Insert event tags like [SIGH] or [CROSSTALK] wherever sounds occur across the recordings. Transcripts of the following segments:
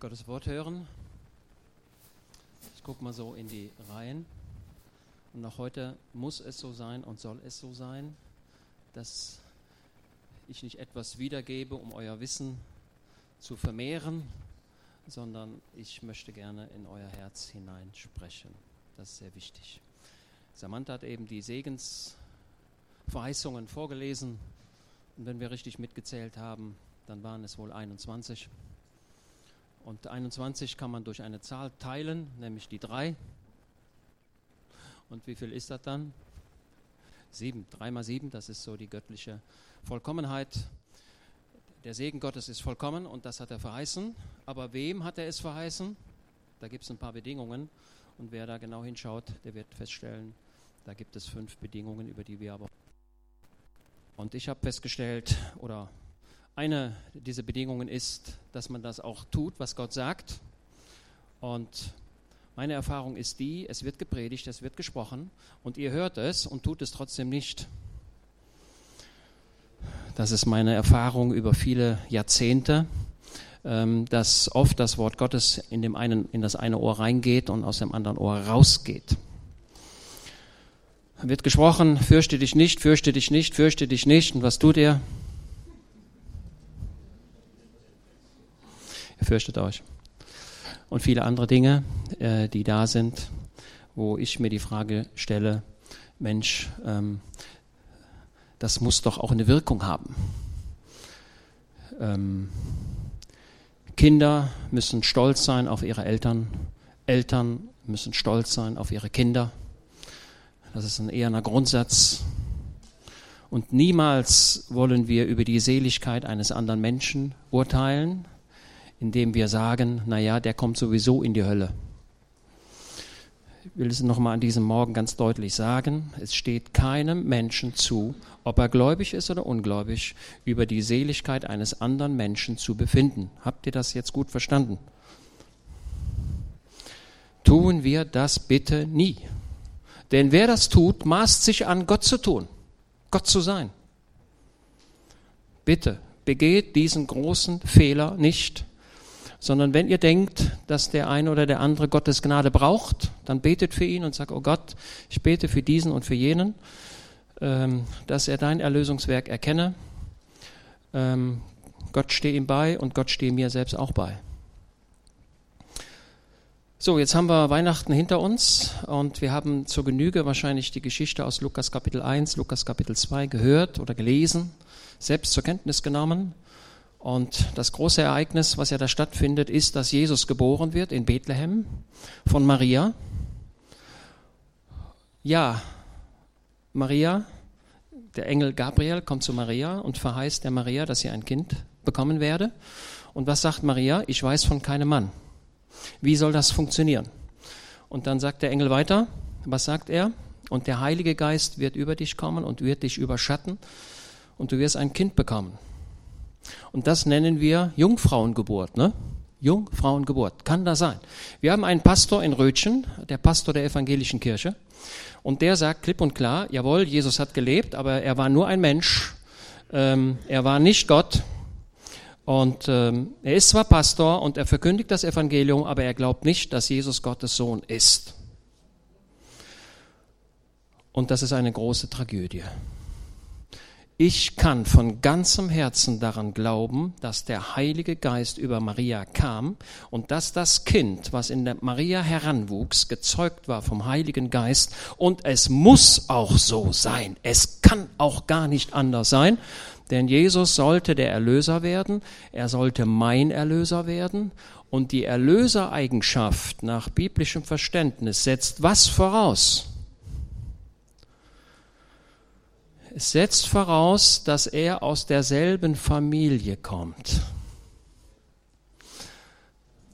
Gottes Wort hören. Ich gucke mal so in die Reihen. Und auch heute muss es so sein und soll es so sein, dass ich nicht etwas wiedergebe, um euer Wissen zu vermehren, sondern ich möchte gerne in euer Herz hineinsprechen. Das ist sehr wichtig. Samantha hat eben die Segensverheißungen vorgelesen. Und wenn wir richtig mitgezählt haben, dann waren es wohl 21. Und 21 kann man durch eine Zahl teilen, nämlich die 3. Und wie viel ist das dann? 7. 3 mal 7, das ist so die göttliche Vollkommenheit. Der Segen Gottes ist vollkommen und das hat er verheißen. Aber wem hat er es verheißen? Da gibt es ein paar Bedingungen. Und wer da genau hinschaut, der wird feststellen, da gibt es fünf Bedingungen, über die wir aber. Und ich habe festgestellt, oder eine dieser Bedingungen ist, dass man das auch tut, was Gott sagt. Und meine Erfahrung ist die, es wird gepredigt, es wird gesprochen und ihr hört es und tut es trotzdem nicht. Das ist meine Erfahrung über viele Jahrzehnte, ähm, dass oft das Wort Gottes in, dem einen, in das eine Ohr reingeht und aus dem anderen Ohr rausgeht. Wird gesprochen, fürchte dich nicht, fürchte dich nicht, fürchte dich nicht. Und was tut ihr? Fürchtet euch. Und viele andere Dinge, äh, die da sind, wo ich mir die Frage stelle, Mensch, ähm, das muss doch auch eine Wirkung haben. Ähm, Kinder müssen stolz sein auf ihre Eltern, Eltern müssen stolz sein auf ihre Kinder. Das ist ein eher ein Grundsatz. Und niemals wollen wir über die Seligkeit eines anderen Menschen urteilen, indem wir sagen, naja, der kommt sowieso in die Hölle. Ich will es nochmal an diesem Morgen ganz deutlich sagen, es steht keinem Menschen zu, ob er gläubig ist oder ungläubig, über die Seligkeit eines anderen Menschen zu befinden. Habt ihr das jetzt gut verstanden? Tun wir das bitte nie. Denn wer das tut, maßt sich an, Gott zu tun, Gott zu sein. Bitte begeht diesen großen Fehler nicht sondern wenn ihr denkt, dass der eine oder der andere Gottes Gnade braucht, dann betet für ihn und sagt, oh Gott, ich bete für diesen und für jenen, ähm, dass er dein Erlösungswerk erkenne. Ähm, Gott stehe ihm bei und Gott stehe mir selbst auch bei. So, jetzt haben wir Weihnachten hinter uns und wir haben zur Genüge wahrscheinlich die Geschichte aus Lukas Kapitel 1, Lukas Kapitel 2 gehört oder gelesen, selbst zur Kenntnis genommen. Und das große Ereignis, was ja da stattfindet, ist, dass Jesus geboren wird in Bethlehem von Maria. Ja, Maria, der Engel Gabriel kommt zu Maria und verheißt der Maria, dass sie ein Kind bekommen werde. Und was sagt Maria? Ich weiß von keinem Mann. Wie soll das funktionieren? Und dann sagt der Engel weiter, was sagt er? Und der Heilige Geist wird über dich kommen und wird dich überschatten und du wirst ein Kind bekommen. Und das nennen wir Jungfrauengeburt. Ne? Jungfrauengeburt. Kann das sein? Wir haben einen Pastor in Rötchen, der Pastor der evangelischen Kirche. Und der sagt klipp und klar, jawohl, Jesus hat gelebt, aber er war nur ein Mensch. Ähm, er war nicht Gott. Und ähm, er ist zwar Pastor und er verkündigt das Evangelium, aber er glaubt nicht, dass Jesus Gottes Sohn ist. Und das ist eine große Tragödie. Ich kann von ganzem Herzen daran glauben, dass der Heilige Geist über Maria kam und dass das Kind, was in der Maria heranwuchs, gezeugt war vom Heiligen Geist. Und es muss auch so sein. Es kann auch gar nicht anders sein. Denn Jesus sollte der Erlöser werden. Er sollte mein Erlöser werden. Und die Erlösereigenschaft nach biblischem Verständnis setzt was voraus? Es setzt voraus, dass er aus derselben Familie kommt.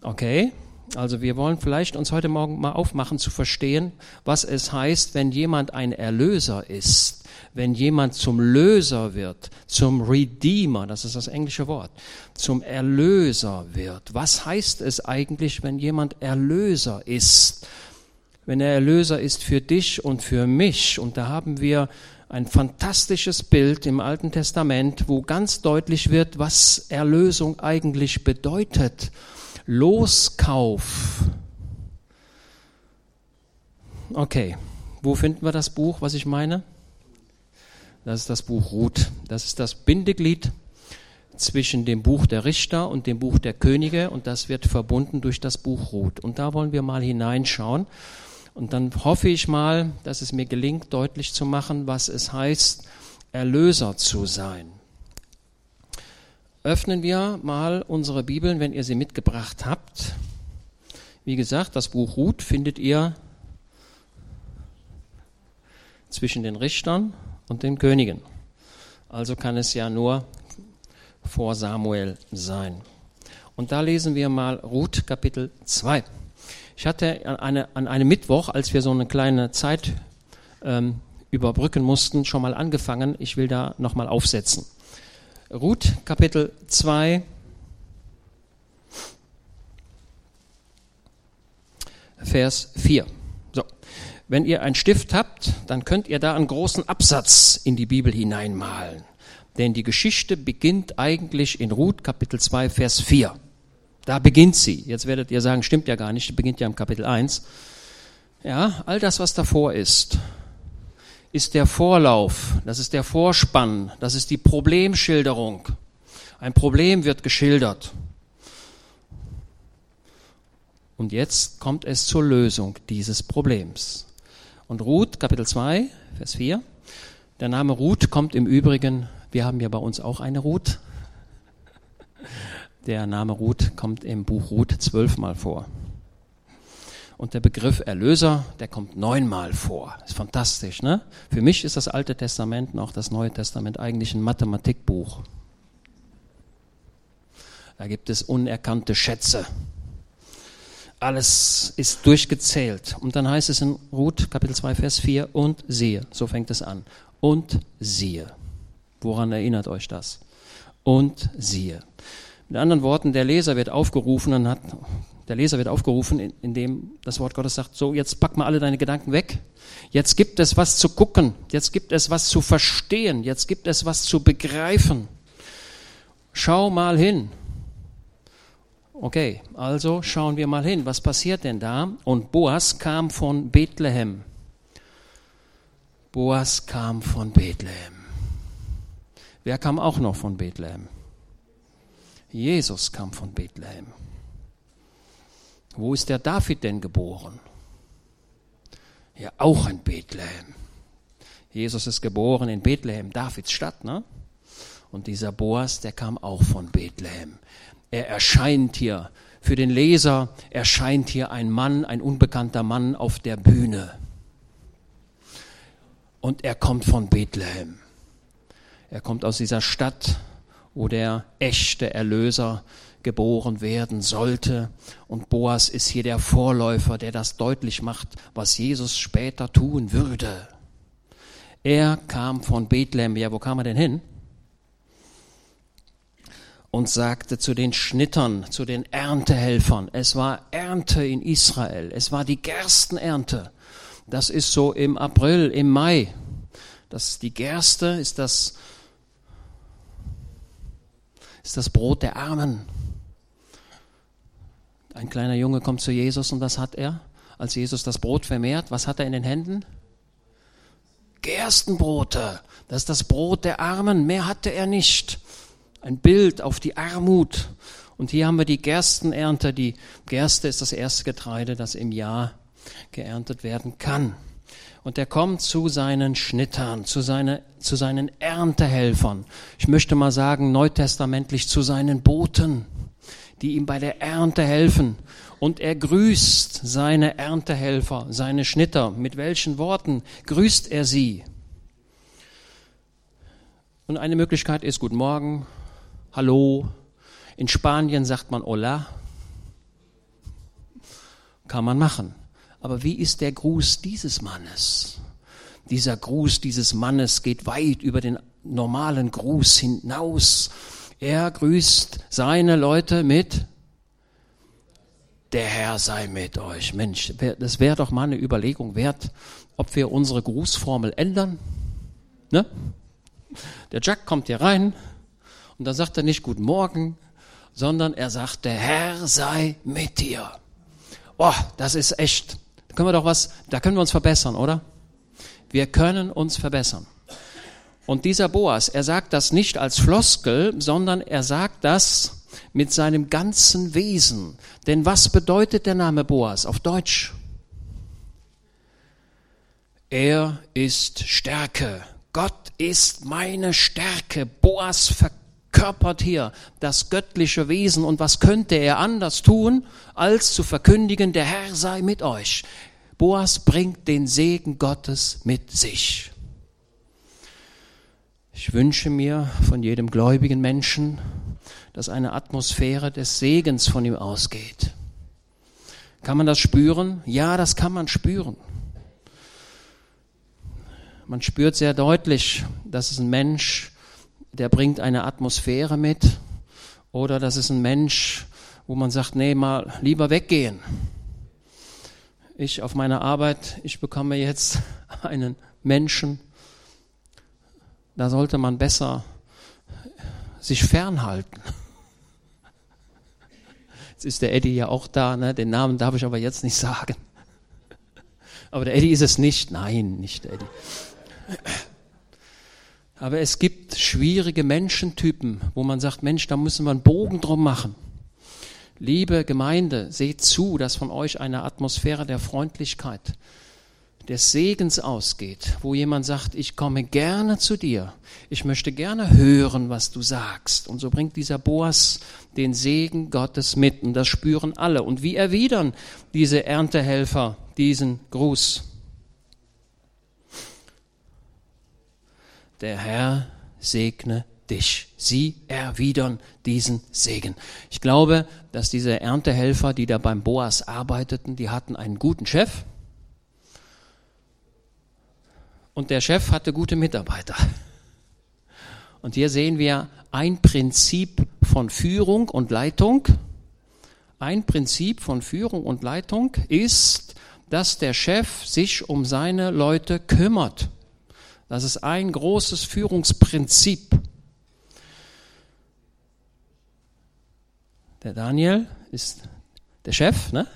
Okay? Also wir wollen vielleicht uns heute Morgen mal aufmachen zu verstehen, was es heißt, wenn jemand ein Erlöser ist, wenn jemand zum Löser wird, zum Redeemer, das ist das englische Wort, zum Erlöser wird. Was heißt es eigentlich, wenn jemand Erlöser ist? Wenn er Erlöser ist für dich und für mich. Und da haben wir ein fantastisches Bild im Alten Testament, wo ganz deutlich wird, was Erlösung eigentlich bedeutet. Loskauf. Okay, wo finden wir das Buch, was ich meine? Das ist das Buch Ruth. Das ist das Bindeglied zwischen dem Buch der Richter und dem Buch der Könige und das wird verbunden durch das Buch Ruth. Und da wollen wir mal hineinschauen. Und dann hoffe ich mal, dass es mir gelingt, deutlich zu machen, was es heißt, Erlöser zu sein. Öffnen wir mal unsere Bibeln, wenn ihr sie mitgebracht habt. Wie gesagt, das Buch Ruth findet ihr zwischen den Richtern und den Königen. Also kann es ja nur vor Samuel sein. Und da lesen wir mal Ruth Kapitel 2. Ich hatte an, eine, an einem Mittwoch, als wir so eine kleine Zeit ähm, überbrücken mussten, schon mal angefangen. Ich will da nochmal aufsetzen. Ruth Kapitel 2. Vers 4. So. Wenn ihr einen Stift habt, dann könnt ihr da einen großen Absatz in die Bibel hineinmalen. Denn die Geschichte beginnt eigentlich in Ruth Kapitel 2 Vers 4. Da beginnt sie. Jetzt werdet ihr sagen, stimmt ja gar nicht, die beginnt ja im Kapitel 1. Ja, all das, was davor ist, ist der Vorlauf, das ist der Vorspann, das ist die Problemschilderung. Ein Problem wird geschildert. Und jetzt kommt es zur Lösung dieses Problems. Und Ruth, Kapitel 2, Vers 4. Der Name Ruth kommt im Übrigen, wir haben ja bei uns auch eine Ruth, der Name Ruth kommt im Buch Ruth zwölfmal vor. Und der Begriff Erlöser, der kommt neunmal vor. Ist fantastisch, ne? Für mich ist das Alte Testament und auch das Neue Testament eigentlich ein Mathematikbuch. Da gibt es unerkannte Schätze. Alles ist durchgezählt. Und dann heißt es in Ruth, Kapitel 2, Vers 4, und siehe. So fängt es an. Und siehe. Woran erinnert euch das? Und siehe. Mit anderen Worten, der Leser wird aufgerufen, dann hat, der Leser wird aufgerufen, indem das Wort Gottes sagt, so, jetzt pack mal alle deine Gedanken weg. Jetzt gibt es was zu gucken. Jetzt gibt es was zu verstehen. Jetzt gibt es was zu begreifen. Schau mal hin. Okay, also schauen wir mal hin. Was passiert denn da? Und Boas kam von Bethlehem. Boas kam von Bethlehem. Wer kam auch noch von Bethlehem? Jesus kam von Bethlehem. Wo ist der David denn geboren? Ja, auch in Bethlehem. Jesus ist geboren in Bethlehem, Davids Stadt, ne? Und dieser Boas, der kam auch von Bethlehem. Er erscheint hier, für den Leser erscheint hier ein Mann, ein unbekannter Mann auf der Bühne. Und er kommt von Bethlehem. Er kommt aus dieser Stadt, wo der echte Erlöser geboren werden sollte. Und Boas ist hier der Vorläufer, der das deutlich macht, was Jesus später tun würde. Er kam von Bethlehem. Ja, wo kam er denn hin? Und sagte zu den Schnittern, zu den Erntehelfern, es war Ernte in Israel, es war die Gerstenernte. Das ist so im April, im Mai. Das, die Gerste ist das ist das Brot der Armen. Ein kleiner Junge kommt zu Jesus und was hat er? Als Jesus das Brot vermehrt, was hat er in den Händen? Gerstenbrote. Das ist das Brot der Armen. Mehr hatte er nicht. Ein Bild auf die Armut. Und hier haben wir die Gerstenernte. Die Gerste ist das erste Getreide, das im Jahr geerntet werden kann. Und er kommt zu seinen Schnittern, zu, seine, zu seinen Erntehelfern. Ich möchte mal sagen, neutestamentlich zu seinen Boten, die ihm bei der Ernte helfen. Und er grüßt seine Erntehelfer, seine Schnitter. Mit welchen Worten grüßt er sie? Und eine Möglichkeit ist Guten Morgen, Hallo. In Spanien sagt man Hola. Kann man machen. Aber wie ist der Gruß dieses Mannes? Dieser Gruß dieses Mannes geht weit über den normalen Gruß hinaus. Er grüßt seine Leute mit der Herr sei mit euch. Mensch, das wäre doch mal eine Überlegung wert, ob wir unsere Grußformel ändern. Ne? Der Jack kommt hier rein und dann sagt er nicht Guten Morgen, sondern er sagt, der Herr sei mit dir. Boah, das ist echt. Können wir doch was, da können wir uns verbessern, oder? Wir können uns verbessern. Und dieser Boas, er sagt das nicht als Floskel, sondern er sagt das mit seinem ganzen Wesen. Denn was bedeutet der Name Boas auf Deutsch? Er ist Stärke. Gott ist meine Stärke. Boas verkörpert hier das göttliche Wesen. Und was könnte er anders tun, als zu verkündigen, der Herr sei mit euch. Boas bringt den Segen Gottes mit sich. Ich wünsche mir von jedem gläubigen Menschen, dass eine Atmosphäre des Segens von ihm ausgeht. Kann man das spüren? Ja, das kann man spüren. Man spürt sehr deutlich, dass es ein Mensch, der bringt eine Atmosphäre mit, oder das ist ein Mensch, wo man sagt, nee, mal lieber weggehen. Ich auf meiner Arbeit, ich bekomme jetzt [LAUGHS] einen Menschen, da sollte man besser sich fernhalten. [LAUGHS] Jetzt ist der Eddie ja auch da, ne? den Namen darf ich aber jetzt nicht sagen. [LAUGHS] Aber der Eddie ist es nicht. Nein, nicht der Eddie. Aber es gibt schwierige Menschentypen, wo man sagt, Mensch, da müssen wir einen Bogen drum machen. Liebe Gemeinde, seht zu, dass von euch eine Atmosphäre der Freundlichkeit, des Segens ausgeht, wo jemand sagt, ich komme gerne zu dir, ich möchte gerne hören, was du sagst. Und so bringt dieser Boas den Segen Gottes mit und das spüren alle. Und wie erwidern diese Erntehelfer diesen Gruß? Der Herr segne dich. Sie erwidern diesen Segen. Ich glaube, dass diese Erntehelfer, die da beim Boas arbeiteten, die hatten einen guten Chef, und der Chef hatte gute Mitarbeiter. Und hier sehen wir ein Prinzip von Führung und Leitung. Ein Prinzip von Führung und Leitung ist, dass der Chef sich um seine Leute kümmert. Das ist ein großes Führungsprinzip. Der Daniel ist der Chef, ne?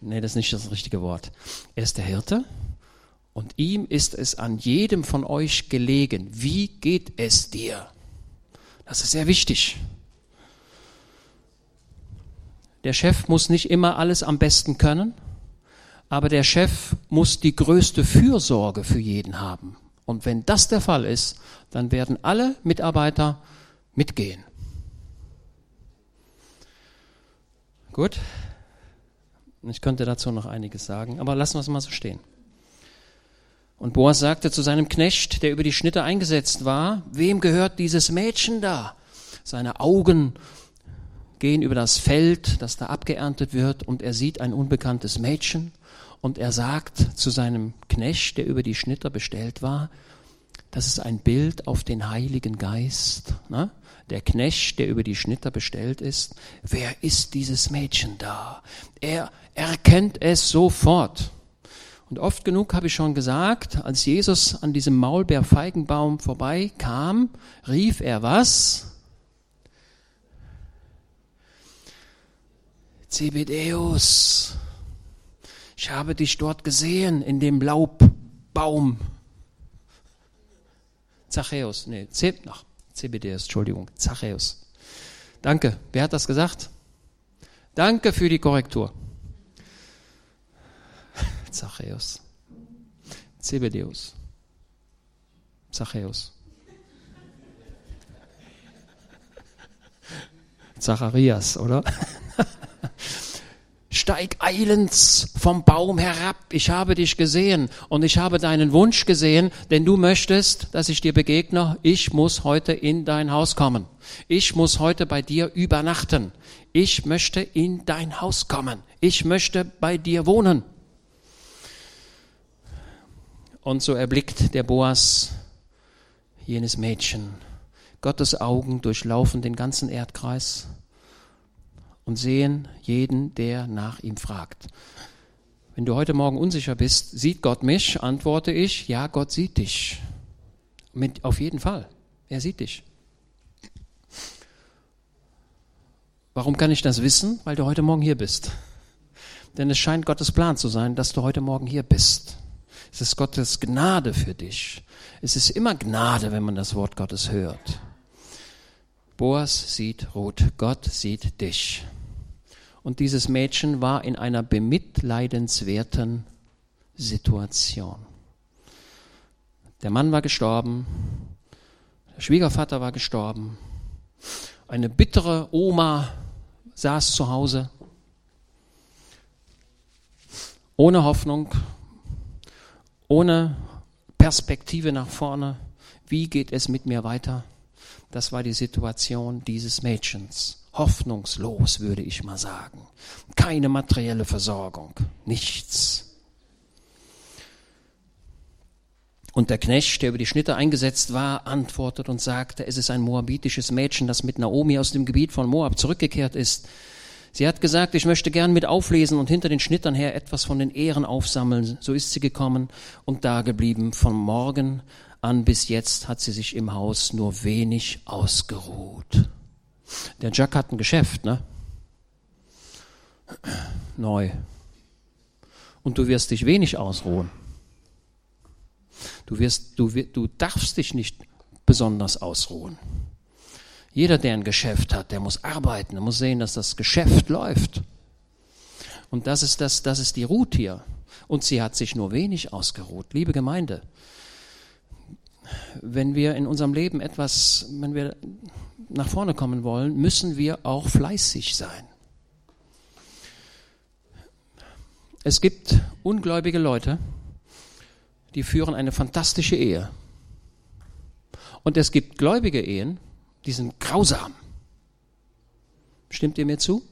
Nee, das ist nicht das richtige Wort. Er ist der Hirte und ihm ist es an jedem von euch gelegen. Wie geht es dir? Das ist sehr wichtig. Der Chef muss nicht immer alles am besten können, aber der Chef muss die größte Fürsorge für jeden haben. Und wenn das der Fall ist, dann werden alle Mitarbeiter mitgehen. Gut? Ich könnte dazu noch einiges sagen, aber lassen wir es mal so stehen. Und Boas sagte zu seinem Knecht, der über die Schnitte eingesetzt war, wem gehört dieses Mädchen da? Seine Augen gehen über das Feld, das da abgeerntet wird, und er sieht ein unbekanntes Mädchen, und er sagt zu seinem Knecht, der über die Schnitter bestellt war, das ist ein Bild auf den Heiligen Geist. Ne? Der Knecht, der über die Schnitter bestellt ist, wer ist dieses Mädchen da? Er erkennt es sofort. Und oft genug habe ich schon gesagt, als Jesus an diesem Maulbeerfeigenbaum vorbeikam, rief er was? Zebedeus, ich habe dich dort gesehen in dem Laubbaum. Zachäus, nee, Zeb, ach, Zebedeus, Entschuldigung, Zachäus. Danke. Wer hat das gesagt? Danke für die Korrektur. [LAUGHS] Zachäus. Zebedeus. Zachäus. [LAUGHS] Zacharias, oder? [LAUGHS] Steig eilends vom Baum herab. Ich habe dich gesehen und ich habe deinen Wunsch gesehen, denn du möchtest, dass ich dir begegne. Ich muss heute in dein Haus kommen. Ich muss heute bei dir übernachten. Ich möchte in dein Haus kommen. Ich möchte bei dir wohnen. Und so erblickt der Boas jenes Mädchen. Gottes Augen durchlaufen den ganzen Erdkreis und sehen jeden, der nach ihm fragt. Wenn du heute Morgen unsicher bist, sieht Gott mich, antworte ich, ja, Gott sieht dich. Mit, auf jeden Fall. Er sieht dich. Warum kann ich das wissen? Weil du heute Morgen hier bist. Denn es scheint Gottes Plan zu sein, dass du heute Morgen hier bist. Es ist Gottes Gnade für dich. Es ist immer Gnade, wenn man das Wort Gottes hört. Boas sieht Ruth, Gott sieht dich. Und dieses Mädchen war in einer bemitleidenswerten Situation. Der Mann war gestorben, der Schwiegervater war gestorben, eine bittere Oma saß zu Hause, ohne Hoffnung, ohne Perspektive nach vorne. Wie geht es mit mir weiter? Das war die Situation dieses Mädchens. Hoffnungslos, würde ich mal sagen. Keine materielle Versorgung, nichts. Und der Knecht, der über die Schnitte eingesetzt war, antwortet und sagte, es ist ein moabitisches Mädchen, das mit Naomi aus dem Gebiet von Moab zurückgekehrt ist. Sie hat gesagt, ich möchte gern mit auflesen und hinter den Schnittern her etwas von den Ehren aufsammeln. So ist sie gekommen und da geblieben. Von morgen an bis jetzt hat sie sich im Haus nur wenig ausgeruht. Der Jack hat ein Geschäft, ne? Neu. Und du wirst dich wenig ausruhen. Du, wirst, du, du darfst dich nicht besonders ausruhen. Jeder, der ein Geschäft hat, der muss arbeiten, der muss sehen, dass das Geschäft läuft. Und das ist, das, das ist die Ruth hier. Und sie hat sich nur wenig ausgeruht. Liebe Gemeinde, wenn wir in unserem Leben etwas, wenn wir nach vorne kommen wollen, müssen wir auch fleißig sein. Es gibt ungläubige Leute, die führen eine fantastische Ehe. Und es gibt gläubige Ehen, die sind grausam. Stimmt ihr mir zu?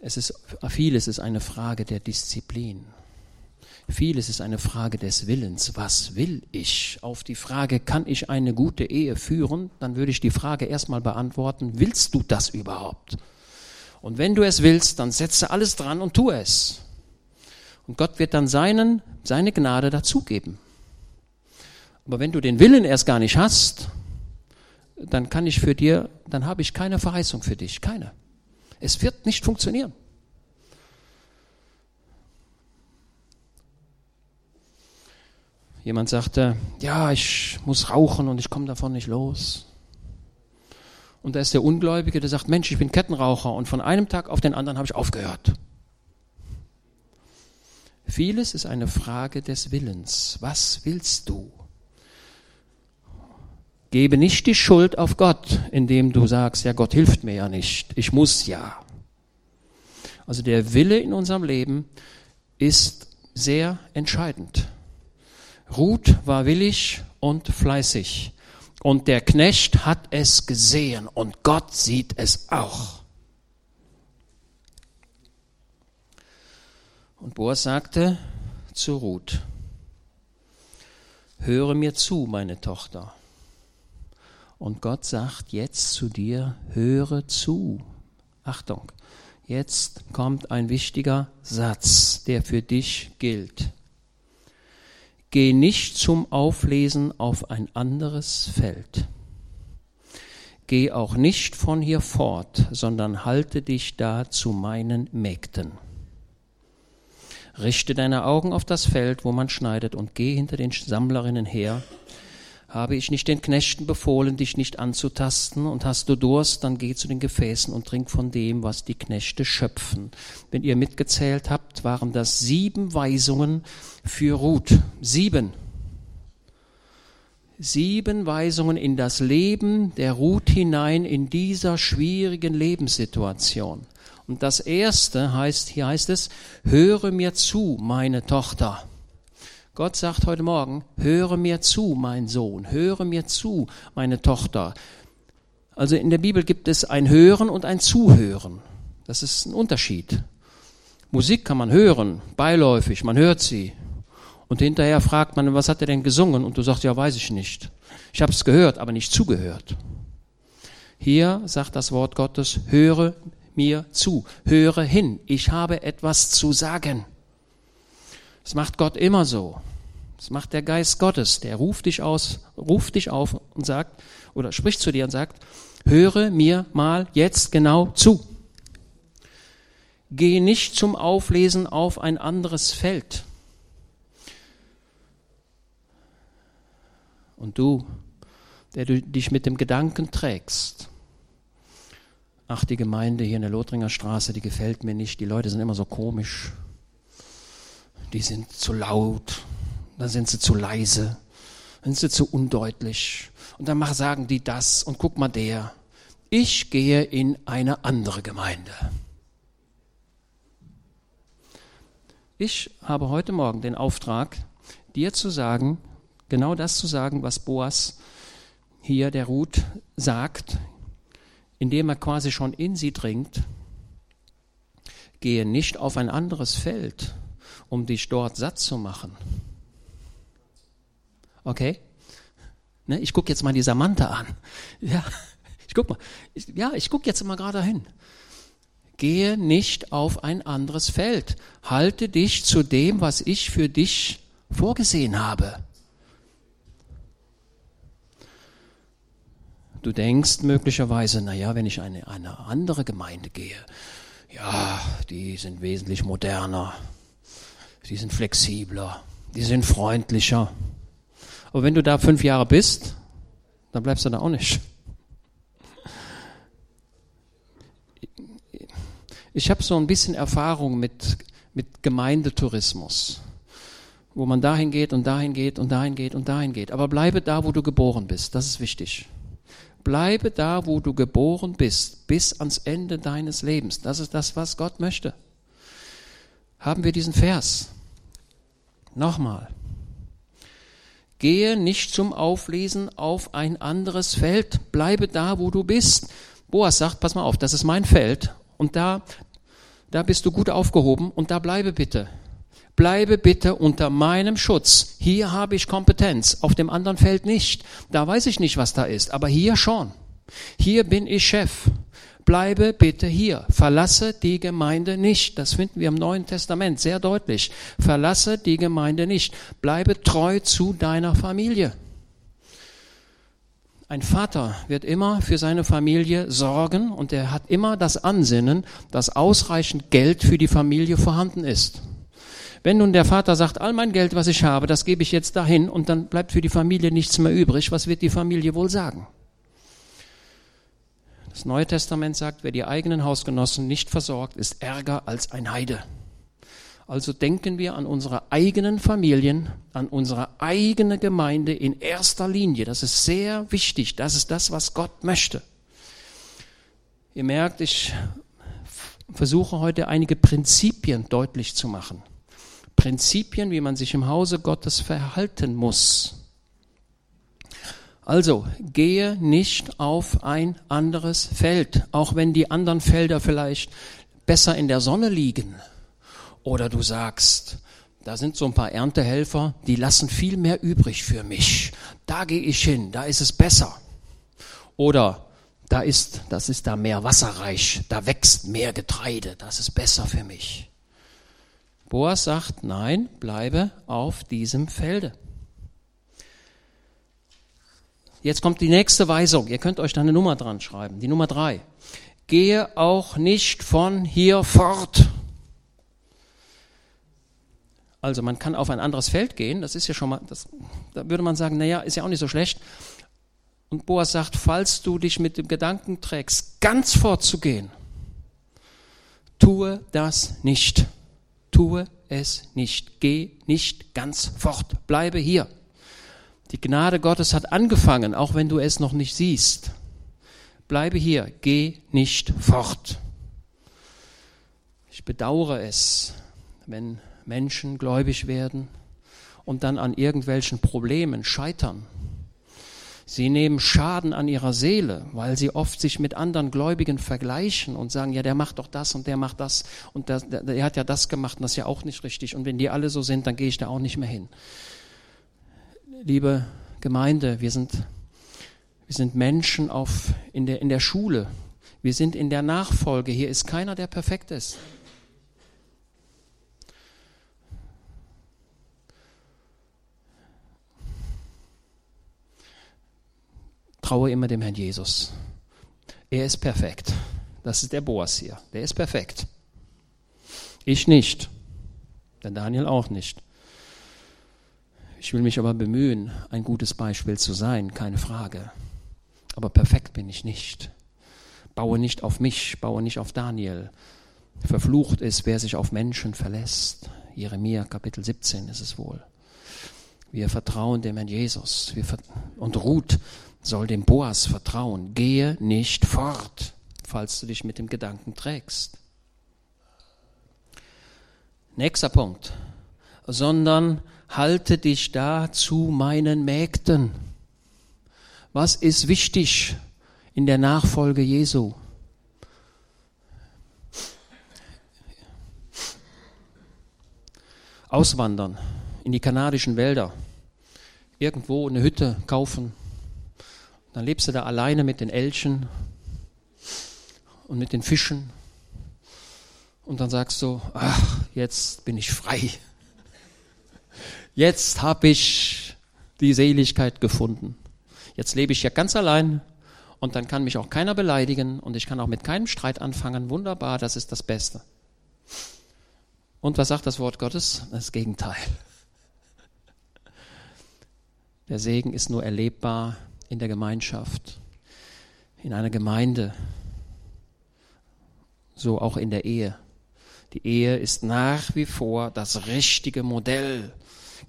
Es ist, vieles ist eine Frage der Disziplin. Vieles ist eine Frage des Willens. Was will ich? Auf die Frage, kann ich eine gute Ehe führen? Dann würde ich die Frage erstmal beantworten, willst du das überhaupt? Und wenn du es willst, dann setze alles dran und tu es. Und Gott wird dann seinen, seine Gnade dazugeben. Aber wenn du den Willen erst gar nicht hast, dann kann ich für dir, dann habe ich keine Verheißung für dich, keine. Es wird nicht funktionieren. Jemand sagte, ja, ich muss rauchen und ich komme davon nicht los. Und da ist der Ungläubige, der sagt, Mensch, ich bin Kettenraucher und von einem Tag auf den anderen habe ich aufgehört. Vieles ist eine Frage des Willens. Was willst du? Gebe nicht die Schuld auf Gott, indem du sagst, ja, Gott hilft mir ja nicht, ich muss ja. Also der Wille in unserem Leben ist sehr entscheidend. Ruth war willig und fleißig. Und der Knecht hat es gesehen und Gott sieht es auch. Und Boas sagte zu Ruth, höre mir zu, meine Tochter. Und Gott sagt jetzt zu dir, höre zu. Achtung, jetzt kommt ein wichtiger Satz, der für dich gilt. Geh nicht zum Auflesen auf ein anderes Feld. Geh auch nicht von hier fort, sondern halte dich da zu meinen Mägden. Richte deine Augen auf das Feld, wo man schneidet, und geh hinter den Sammlerinnen her. Habe ich nicht den Knechten befohlen, dich nicht anzutasten, und hast du Durst, dann geh zu den Gefäßen und trink von dem, was die Knechte schöpfen. Wenn ihr mitgezählt habt, waren das sieben Weisungen für Ruth. Sieben. Sieben Weisungen in das Leben der Ruth hinein in dieser schwierigen Lebenssituation. Und das erste heißt, hier heißt es, höre mir zu, meine Tochter. Gott sagt heute Morgen, höre mir zu, mein Sohn, höre mir zu, meine Tochter. Also in der Bibel gibt es ein Hören und ein Zuhören. Das ist ein Unterschied. Musik kann man hören, beiläufig, man hört sie. Und hinterher fragt man, was hat er denn gesungen? Und du sagst, ja, weiß ich nicht. Ich habe es gehört, aber nicht zugehört. Hier sagt das Wort Gottes, höre mir zu, höre hin, ich habe etwas zu sagen. Das macht Gott immer so. Das macht der Geist Gottes, der ruft dich aus, ruft dich auf und sagt, oder spricht zu dir und sagt, höre mir mal jetzt genau zu. Gehe nicht zum Auflesen auf ein anderes Feld. Und du, der du dich mit dem Gedanken trägst, ach, die Gemeinde hier in der Lothringer Straße, die gefällt mir nicht, die Leute sind immer so komisch, die sind zu laut, dann sind sie zu leise, dann sind sie zu undeutlich und dann sagen die das und guck mal der, ich gehe in eine andere Gemeinde. Ich habe heute Morgen den Auftrag, dir zu sagen, genau das zu sagen, was Boas hier der Ruth sagt, indem er quasi schon in sie dringt. Gehe nicht auf ein anderes Feld, um dich dort satt zu machen. Okay? Ne, ich gucke jetzt mal die Samantha an. [LAUGHS] Ja, ich guck ja, ich gucke jetzt mal gerade hin. Gehe nicht auf ein anderes Feld. Halte dich zu dem, was ich für dich vorgesehen habe. Du denkst möglicherweise, naja, wenn ich in eine, eine andere Gemeinde gehe, ja, die sind wesentlich moderner, die sind flexibler, die sind freundlicher. Aber wenn du da fünf Jahre bist, dann bleibst du da auch nicht. Ich habe so ein bisschen Erfahrung mit, mit Gemeindetourismus, wo man dahin geht und dahin geht und dahin geht und dahin geht. Aber bleibe da, wo du geboren bist. Das ist wichtig. Bleibe da, wo du geboren bist, bis ans Ende deines Lebens. Das ist das, was Gott möchte. Haben wir diesen Vers? Nochmal. Gehe nicht zum Auflesen auf ein anderes Feld. Bleibe da, wo du bist. Boas sagt, pass mal auf, das ist mein Feld und da, da bist du gut aufgehoben und da bleibe bitte. Bleibe bitte unter meinem Schutz. Hier habe ich Kompetenz, auf dem anderen Feld nicht. Da weiß ich nicht, was da ist, aber hier schon. Hier bin ich Chef. Bleibe bitte hier. Verlasse die Gemeinde nicht. Das finden wir im Neuen Testament sehr deutlich. Verlasse die Gemeinde nicht. Bleibe treu zu deiner Familie. Ein Vater wird immer für seine Familie sorgen und er hat immer das Ansinnen, dass ausreichend Geld für die Familie vorhanden ist. Wenn nun der Vater sagt, all mein Geld, was ich habe, das gebe ich jetzt dahin und dann bleibt für die Familie nichts mehr übrig, was wird die Familie wohl sagen? Das Neue Testament sagt, wer die eigenen Hausgenossen nicht versorgt, ist ärger als ein Heide. Also denken wir an unsere eigenen Familien, an unsere eigene Gemeinde in erster Linie. Das ist sehr wichtig. Das ist das, was Gott möchte. Ihr merkt, ich versuche heute einige Prinzipien deutlich zu machen. Prinzipien, wie man sich im Hause Gottes verhalten muss. Also, gehe nicht auf ein anderes Feld, auch wenn die anderen Felder vielleicht besser in der Sonne liegen oder du sagst, da sind so ein paar Erntehelfer, die lassen viel mehr übrig für mich. Da gehe ich hin, da ist es besser. Oder da ist, das ist da mehr wasserreich, da wächst mehr Getreide, das ist besser für mich. Boas sagt, nein, bleibe auf diesem Felde. Jetzt kommt die nächste Weisung. Ihr könnt euch da eine Nummer dran schreiben. Die Nummer drei. Gehe auch nicht von hier fort. Also man kann auf ein anderes Feld gehen, das ist ja schon mal, das, da würde man sagen, naja, ist ja auch nicht so schlecht. Und Boas sagt, falls du dich mit dem Gedanken trägst, ganz fortzugehen, tue das nicht. Tue es nicht. Geh nicht ganz fort. Bleibe hier. Die Gnade Gottes hat angefangen, auch wenn du es noch nicht siehst. Bleibe hier. Geh nicht fort. Ich bedauere es, wenn Menschen gläubig werden und dann an irgendwelchen Problemen scheitern. Sie nehmen Schaden an ihrer Seele, weil sie oft sich mit anderen Gläubigen vergleichen und sagen, ja, der macht doch das und der macht das und der, der, der hat ja das gemacht und das ist ja auch nicht richtig. Und wenn die alle so sind, dann gehe ich da auch nicht mehr hin liebe Gemeinde, wir sind, wir sind Menschen auf, in, der, in der Schule, wir sind in der Nachfolge, hier ist keiner, der perfekt ist. Traue immer dem Herrn Jesus. Er ist perfekt. Das ist der Boas hier. Der ist perfekt. Ich nicht. Der Daniel auch nicht. Ich will mich aber bemühen, ein gutes Beispiel zu sein, keine Frage. Aber perfekt bin ich nicht. Baue nicht auf mich, baue nicht auf Daniel. Verflucht ist, wer sich auf Menschen verlässt. Jeremia Kapitel 17 ist es wohl. Wir vertrauen dem Herrn Jesus. und Ruth soll dem Boas vertrauen. Gehe nicht fort, falls du dich mit dem Gedanken trägst. Nächster Punkt. Sondern halte dich da zu meinen Mägden. Was ist wichtig in der Nachfolge Jesu? Auswandern in die kanadischen Wälder, irgendwo eine Hütte kaufen, dann lebst du da alleine mit den Elchen und mit den Fischen und dann sagst du, ach, jetzt bin ich frei. Jetzt habe ich die Seligkeit gefunden. Jetzt lebe ich ja ganz allein und dann kann mich auch keiner beleidigen und ich kann auch mit keinem Streit anfangen. Wunderbar, das ist das Beste. Und was sagt das Wort Gottes? Das Gegenteil. Der Segen ist nur erlebbar in der Gemeinschaft, in einer Gemeinde, so auch in der Ehe. Die Ehe ist nach wie vor das richtige Modell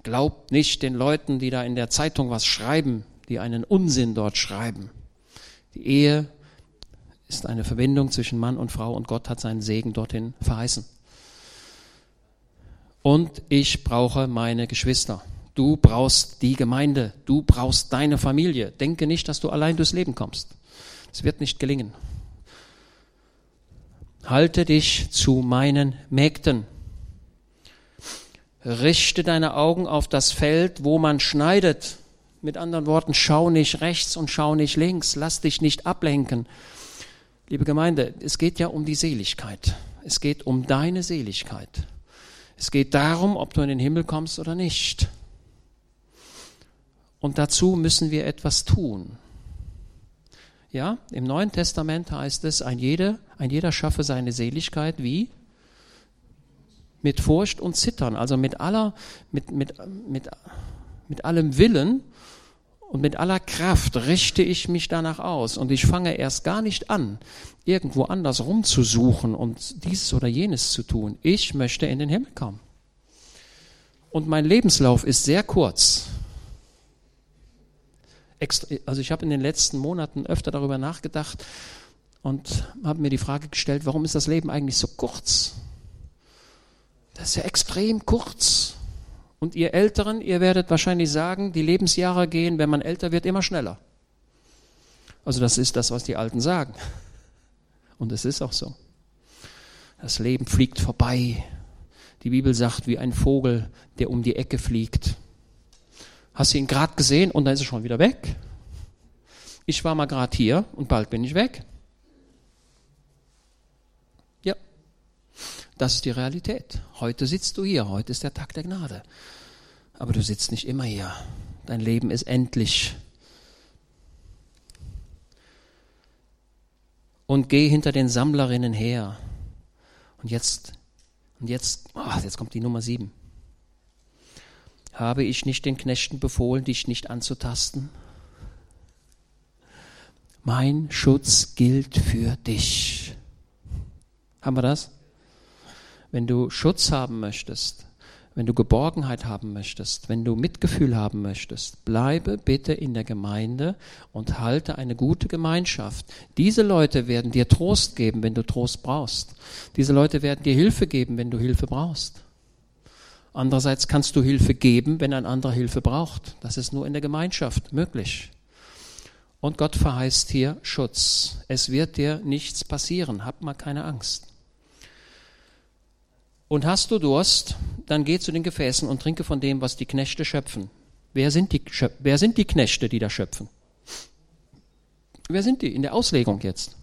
Glaubt nicht den Leuten, die da in der Zeitung was schreiben, die einen Unsinn dort schreiben. Die Ehe ist eine Verbindung zwischen Mann und Frau und Gott hat seinen Segen dorthin verheißen. Und ich brauche meine Geschwister. Du brauchst die Gemeinde. Du brauchst deine Familie. Denke nicht, dass du allein durchs Leben kommst. Es wird nicht gelingen. Halte dich zu meinen Mägden. Richte deine Augen auf das Feld, wo man schneidet. Mit anderen Worten, schau nicht rechts und schau nicht links. Lass dich nicht ablenken. Liebe Gemeinde, es geht ja um die Seligkeit. Es geht um deine Seligkeit. Es geht darum, ob du in den Himmel kommst oder nicht. Und dazu müssen wir etwas tun. Ja, im Neuen Testament heißt es, ein jeder, ein jeder schaffe seine Seligkeit wie? Mit Furcht und Zittern, also mit aller, mit, mit, mit, mit allem Willen und mit aller Kraft richte ich mich danach aus und ich fange erst gar nicht an, irgendwo anders rumzusuchen und dieses oder jenes zu tun. Ich möchte in den Himmel kommen. Und mein Lebenslauf ist sehr kurz. Also ich habe in den letzten Monaten öfter darüber nachgedacht und habe mir die Frage gestellt, warum ist das Leben eigentlich so kurz? Das ist ja extrem kurz. Und ihr Älteren, ihr werdet wahrscheinlich sagen, die Lebensjahre gehen, wenn man älter wird, immer schneller. Also das ist das, was die Alten sagen. Und es ist auch so. Das Leben fliegt vorbei. Die Bibel sagt, wie ein Vogel, der um die Ecke fliegt. Hast du ihn gerade gesehen und dann ist er schon wieder weg? Ich war mal gerade hier und bald bin ich weg. Das ist die Realität. Heute sitzt du hier, heute ist der Tag der Gnade. Aber du sitzt nicht immer hier. Dein Leben ist endlich. Und geh hinter den Sammlerinnen her. Und jetzt, und jetzt, oh, jetzt kommt die Nummer sieben. Habe ich nicht den Knechten befohlen, dich nicht anzutasten? Mein Schutz gilt für dich. Haben wir das? Wenn du Schutz haben möchtest, wenn du Geborgenheit haben möchtest, wenn du Mitgefühl haben möchtest, bleibe bitte in der Gemeinde und halte eine gute Gemeinschaft. Diese Leute werden dir Trost geben, wenn du Trost brauchst. Diese Leute werden dir Hilfe geben, wenn du Hilfe brauchst. Andererseits kannst du Hilfe geben, wenn ein anderer Hilfe braucht. Das ist nur in der Gemeinschaft möglich. Und Gott verheißt hier Schutz. Es wird dir nichts passieren. Hab mal keine Angst. Und hast du Durst, dann geh zu den Gefäßen und trinke von dem, was die Knechte schöpfen. Wer sind die, wer sind die Knechte, die da schöpfen? Wer sind die in der Auslegung jetzt?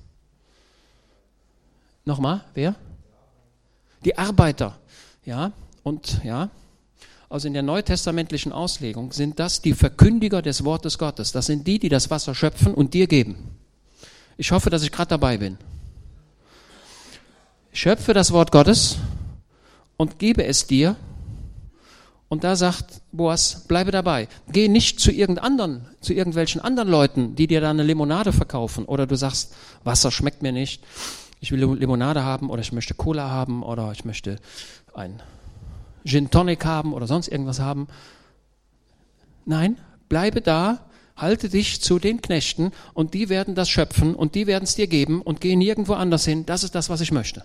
Nochmal, wer? Die Arbeiter. Ja, und ja. also in der neutestamentlichen Auslegung, sind das die Verkündiger des Wortes Gottes. Das sind die, die das Wasser schöpfen und dir geben. Ich hoffe, dass ich gerade dabei bin. Schöpfe das Wort Gottes und gebe es dir. Und da sagt Boas, bleibe dabei. Geh nicht zu irgendeinen, zu irgendwelchen anderen Leuten, die dir da eine Limonade verkaufen. Oder du sagst, Wasser schmeckt mir nicht. Ich will Limonade haben oder ich möchte Cola haben oder ich möchte ein Gin Tonic haben oder sonst irgendwas haben. Nein, bleibe da, halte dich zu den Knechten und die werden das schöpfen und die werden es dir geben und geh nirgendwo anders hin. Das ist das, was ich möchte.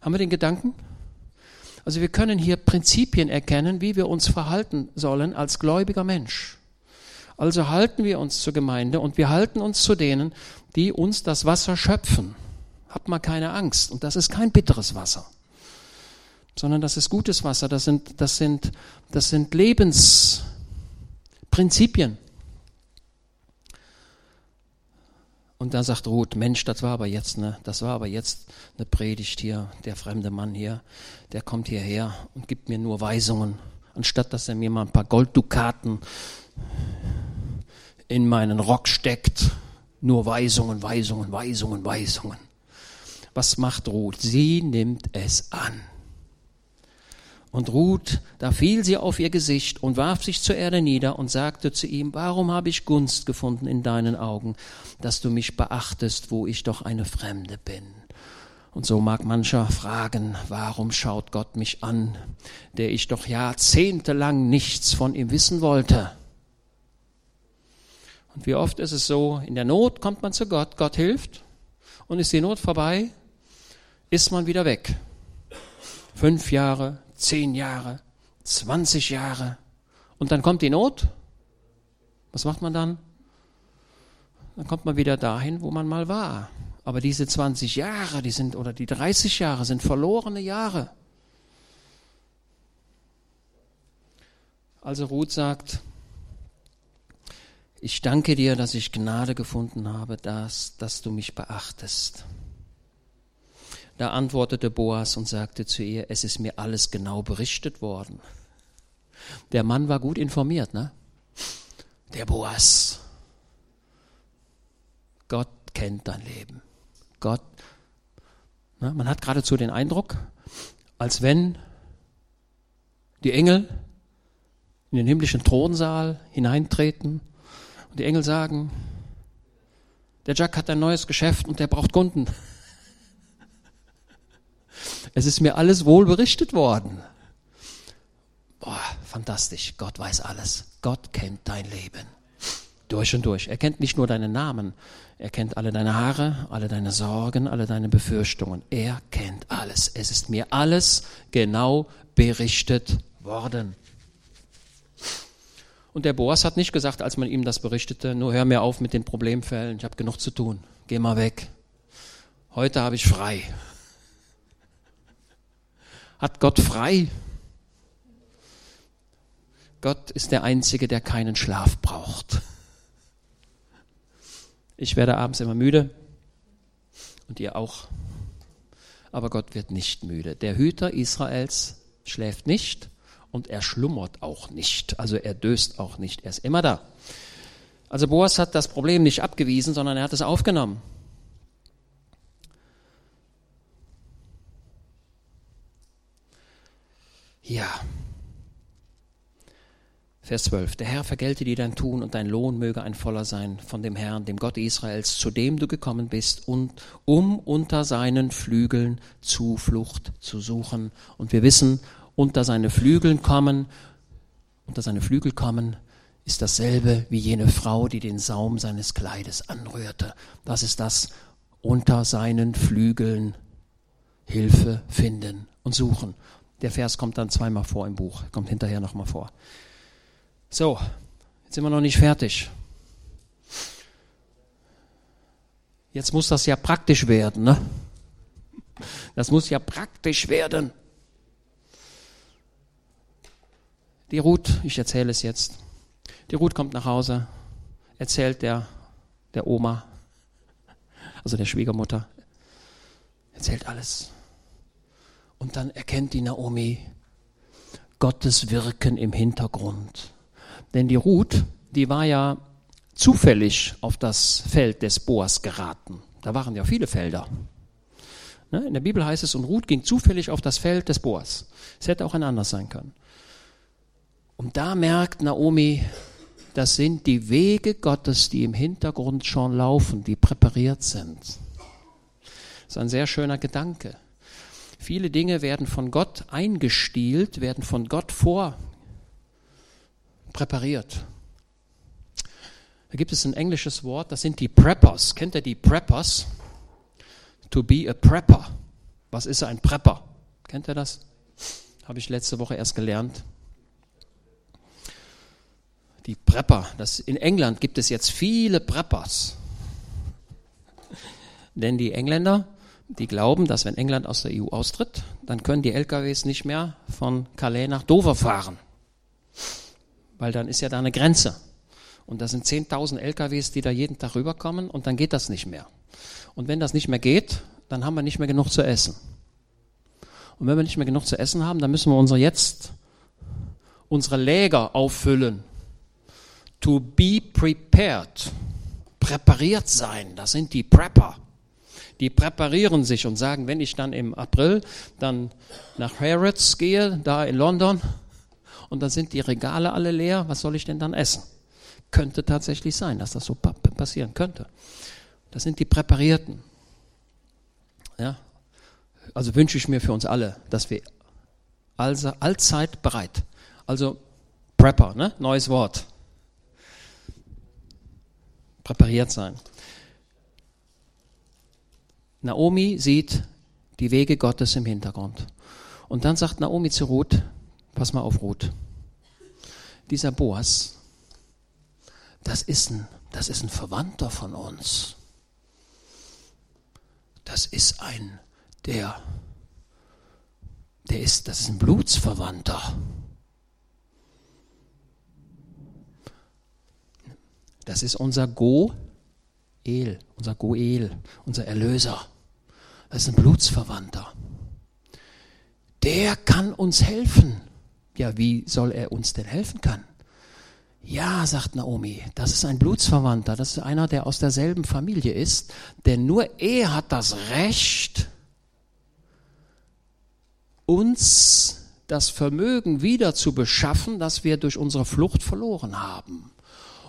Haben wir den Gedanken? Also wir können hier Prinzipien erkennen, wie wir uns verhalten sollen als gläubiger Mensch. Also halten wir uns zur Gemeinde und wir halten uns zu denen, die uns das Wasser schöpfen. Habt mal keine Angst. Und das ist kein bitteres Wasser, sondern das ist gutes Wasser. Das sind, das sind, das sind Lebensprinzipien. Und dann sagt Ruth, Mensch, das war aber jetzt eine, das war aber jetzt eine Predigt hier, der fremde Mann hier, der kommt hierher und gibt mir nur Weisungen, anstatt dass er mir mal ein paar Golddukaten in meinen Rock steckt. Nur Weisungen, Weisungen, Weisungen, Weisungen. Was macht Ruth? Sie nimmt es an. Und Ruth, da fiel sie auf ihr Gesicht und warf sich zur Erde nieder und sagte zu ihm, warum habe ich Gunst gefunden in deinen Augen, dass du mich beachtest, wo ich doch eine Fremde bin? Und so mag mancher fragen, warum schaut Gott mich an, der ich doch jahrzehntelang nichts von ihm wissen wollte? Und wie oft ist es so, in der Not kommt man zu Gott, Gott hilft, und ist die Not vorbei, ist man wieder weg. Fünf Jahre, zehn Jahre, zwanzig Jahre. Und dann kommt die Not. Was macht man dann? Dann kommt man wieder dahin, wo man mal war. Aber diese 20 Jahre, die sind, oder die 30 Jahre sind verlorene Jahre. Also Ruth sagt, ich danke dir, dass ich Gnade gefunden habe, dass, dass du mich beachtest. Da antwortete Boas und sagte zu ihr, es ist mir alles genau berichtet worden. Der Mann war gut informiert, ne? Der Boas. Gott kennt dein Leben. Gott. Ne? Man hat geradezu den Eindruck, als wenn die Engel in den himmlischen Thronsaal hineintreten und die Engel sagen, der Jack hat ein neues Geschäft und der braucht Kunden. Es ist mir alles wohl berichtet worden. Boah, fantastisch. Gott weiß alles. Gott kennt dein Leben. Durch und durch. Er kennt nicht nur deinen Namen. Er kennt alle deine Haare, alle deine Sorgen, alle deine Befürchtungen. Er kennt alles. Es ist mir alles genau berichtet worden. Und der Boas hat nicht gesagt, als man ihm das berichtete, nur hör mir auf mit den Problemfällen, ich habe genug zu tun, geh mal weg. Heute habe ich frei hat Gott frei. Gott ist der Einzige, der keinen Schlaf braucht. Ich werde abends immer müde und ihr auch. Aber Gott wird nicht müde. Der Hüter Israels schläft nicht und er schlummert auch nicht. Also er döst auch nicht. Er ist immer da. Also Boas hat das Problem nicht abgewiesen, sondern er hat es aufgenommen. Ja. Vers 12. Der Herr vergelte dir dein Tun und dein Lohn möge ein voller sein von dem Herrn, dem Gott Israels, zu dem du gekommen bist, und, um unter seinen Flügeln Zuflucht zu suchen. Und wir wissen, unter seine Flügeln kommen, unter seine Flügel kommen, ist dasselbe wie jene Frau, die den Saum seines Kleides anrührte. Das ist das unter seinen Flügeln Hilfe finden und suchen. Der Vers kommt dann zweimal vor im Buch, kommt hinterher nochmal vor. So, jetzt sind wir noch nicht fertig. Jetzt muss das ja praktisch werden, ne? Das muss ja praktisch werden. Die Ruth, ich erzähle es jetzt. Die Ruth kommt nach Hause, erzählt der, der Oma, also der Schwiegermutter, erzählt alles. Und dann erkennt die Naomi, Gottes Wirken im Hintergrund. Denn die Ruth, die war ja zufällig auf das Feld des Boas geraten. Da waren ja viele Felder. Ne, in der Bibel heißt es, und Ruth ging zufällig auf das Feld des Boas. Es hätte auch ein anderes sein können. Und da merkt Naomi, das sind die Wege Gottes, die im Hintergrund schon laufen, die präpariert sind. Das ist ein sehr schöner Gedanke. Viele Dinge werden von Gott eingestielt, werden von Gott vor präpariert. Da gibt es ein englisches Wort, das sind die Preppers. Kennt ihr die Preppers? To be a Prepper. Was ist ein Prepper? Kennt ihr das? Habe ich letzte Woche erst gelernt. Die Prepper. Das, in England gibt es jetzt viele Preppers. Denn die Engländer die glauben, dass wenn England aus der EU austritt, dann können die LKWs nicht mehr von Calais nach Dover fahren. Weil dann ist ja da eine Grenze. Und da sind 10.000 LKWs, die da jeden Tag rüberkommen und dann geht das nicht mehr. Und wenn das nicht mehr geht, dann haben wir nicht mehr genug zu essen. Und wenn wir nicht mehr genug zu essen haben, dann müssen wir unsere jetzt, unsere Läger auffüllen. To be prepared. Präpariert sein. Das sind die Prepper die präparieren sich und sagen, wenn ich dann im April dann nach Harrods gehe, da in London, und dann sind die Regale alle leer, was soll ich denn dann essen? Könnte tatsächlich sein, dass das so passieren könnte. Das sind die Präparierten. Ja? Also wünsche ich mir für uns alle, dass wir also allzeit bereit, also Prepper, ne? neues Wort, präpariert sein. Naomi sieht die Wege Gottes im Hintergrund. Und dann sagt Naomi zu Ruth, pass mal auf Ruth, dieser Boas, das ist ein, das ist ein Verwandter von uns. Das ist ein, der, der ist, das ist ein Blutsverwandter. Das ist unser Go El, unser Goel, unser Erlöser. Das ist ein Blutsverwandter. Der kann uns helfen. Ja, wie soll er uns denn helfen können? Ja, sagt Naomi, das ist ein Blutsverwandter, das ist einer, der aus derselben Familie ist, denn nur er hat das Recht, uns das Vermögen wieder zu beschaffen, das wir durch unsere Flucht verloren haben.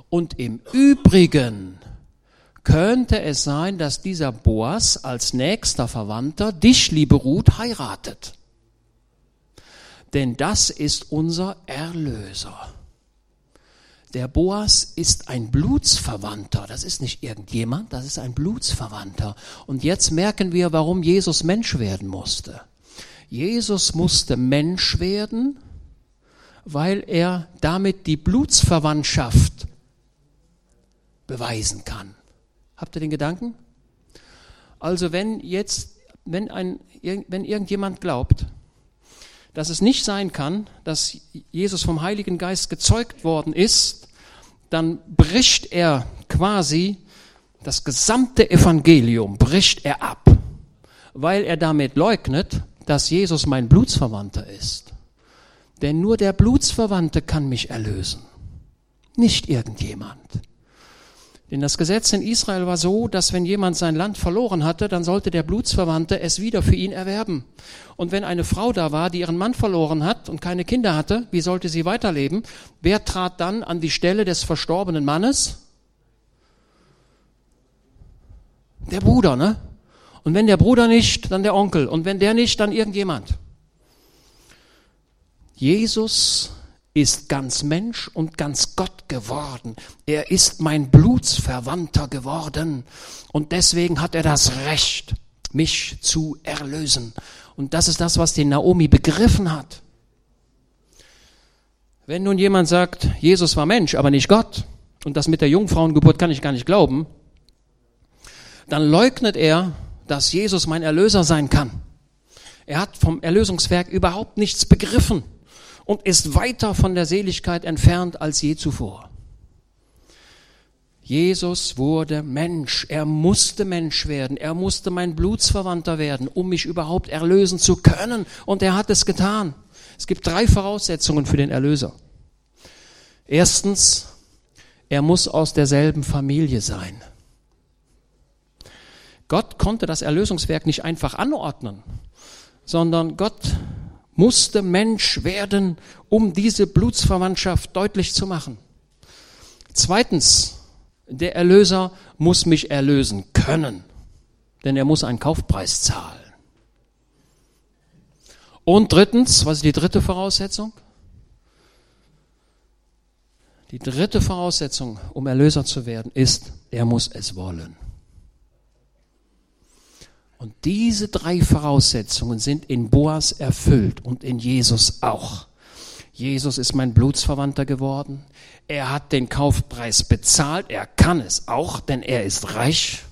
Und im Übrigen könnte es sein, dass dieser Boas als nächster Verwandter dich, liebe Ruth, heiratet. Denn das ist unser Erlöser. Der Boas ist ein Blutsverwandter. Das ist nicht irgendjemand, das ist ein Blutsverwandter. Und jetzt merken wir, warum Jesus Mensch werden musste. Jesus musste Mensch werden, weil er damit die Blutsverwandtschaft beweisen kann. Habt ihr den Gedanken? Also wenn jetzt, wenn, ein, wenn irgendjemand glaubt, dass es nicht sein kann, dass Jesus vom Heiligen Geist gezeugt worden ist, dann bricht er quasi das gesamte Evangelium, bricht er ab, weil er damit leugnet, dass Jesus mein Blutsverwandter ist. Denn nur der Blutsverwandte kann mich erlösen, nicht irgendjemand. Denn das Gesetz in Israel war so, dass wenn jemand sein Land verloren hatte, dann sollte der Blutsverwandte es wieder für ihn erwerben. Und wenn eine Frau da war, die ihren Mann verloren hat und keine Kinder hatte, wie sollte sie weiterleben? Wer trat dann an die Stelle des verstorbenen Mannes? Der Bruder, ne? Und wenn der Bruder nicht, dann der Onkel. Und wenn der nicht, dann irgendjemand. Jesus ist ganz Mensch und ganz Gott geworden. Er ist mein Blutsverwandter geworden. Und deswegen hat er das Recht, mich zu erlösen. Und das ist das, was die Naomi begriffen hat. Wenn nun jemand sagt, Jesus war Mensch, aber nicht Gott, und das mit der Jungfrauengeburt kann ich gar nicht glauben, dann leugnet er, dass Jesus mein Erlöser sein kann. Er hat vom Erlösungswerk überhaupt nichts begriffen und ist weiter von der Seligkeit entfernt als je zuvor. Jesus wurde Mensch. Er musste Mensch werden. Er musste mein Blutsverwandter werden, um mich überhaupt erlösen zu können. Und er hat es getan. Es gibt drei Voraussetzungen für den Erlöser. Erstens, er muss aus derselben Familie sein. Gott konnte das Erlösungswerk nicht einfach anordnen, sondern Gott musste Mensch werden, um diese Blutsverwandtschaft deutlich zu machen. Zweitens, der Erlöser muss mich erlösen können, denn er muss einen Kaufpreis zahlen. Und drittens, was ist die dritte Voraussetzung? Die dritte Voraussetzung, um Erlöser zu werden, ist, er muss es wollen. Und diese drei Voraussetzungen sind in Boas erfüllt und in Jesus auch. Jesus ist mein Blutsverwandter geworden. Er hat den Kaufpreis bezahlt. Er kann es auch, denn er ist reich.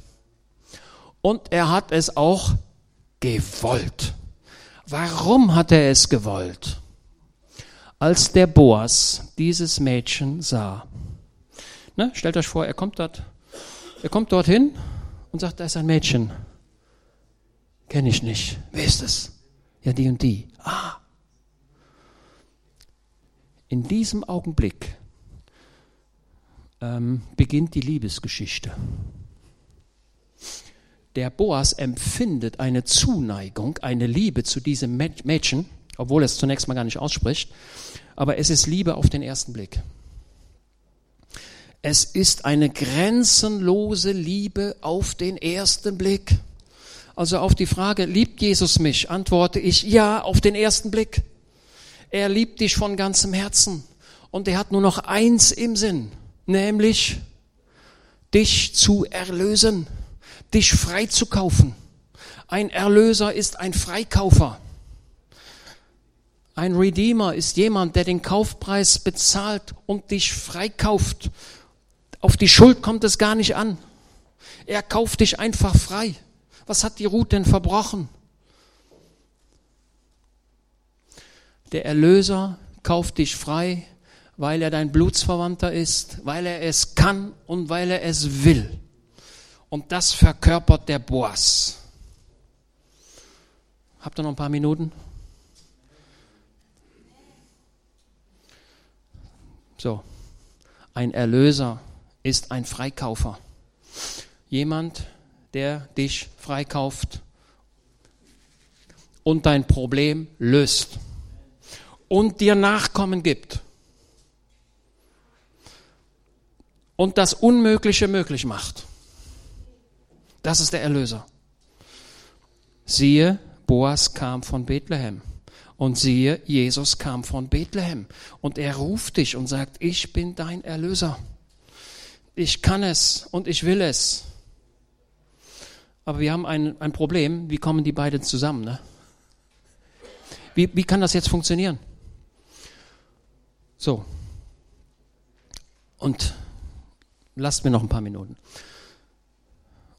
Und er hat es auch gewollt. Warum hat er es gewollt? Als der Boas dieses Mädchen sah. Ne, stellt euch vor, er kommt dort, er kommt dorthin und sagt, da ist ein Mädchen. Kenne ich nicht. Wer ist es? Ja, die und die. Ah. In diesem Augenblick ähm, beginnt die Liebesgeschichte. Der Boas empfindet eine Zuneigung, eine Liebe zu diesem Mädchen, obwohl er es zunächst mal gar nicht ausspricht, aber es ist Liebe auf den ersten Blick. Es ist eine grenzenlose Liebe auf den ersten Blick. Also auf die Frage, liebt Jesus mich, antworte ich ja auf den ersten Blick. Er liebt dich von ganzem Herzen und er hat nur noch eins im Sinn, nämlich dich zu erlösen, dich frei zu kaufen. Ein Erlöser ist ein Freikaufer. Ein Redeemer ist jemand, der den Kaufpreis bezahlt und dich freikauft. Auf die Schuld kommt es gar nicht an. Er kauft dich einfach frei. Was hat die Ruth denn verbrochen? Der Erlöser kauft dich frei, weil er dein Blutsverwandter ist, weil er es kann und weil er es will. Und das verkörpert der Boas. Habt ihr noch ein paar Minuten? So, ein Erlöser ist ein Freikaufer. Jemand, der dich freikauft und dein Problem löst und dir Nachkommen gibt und das Unmögliche möglich macht. Das ist der Erlöser. Siehe, Boas kam von Bethlehem. Und siehe, Jesus kam von Bethlehem. Und er ruft dich und sagt, ich bin dein Erlöser. Ich kann es und ich will es. Aber wir haben ein, ein Problem, wie kommen die beiden zusammen? Ne? Wie, wie kann das jetzt funktionieren? So. Und lasst mir noch ein paar Minuten.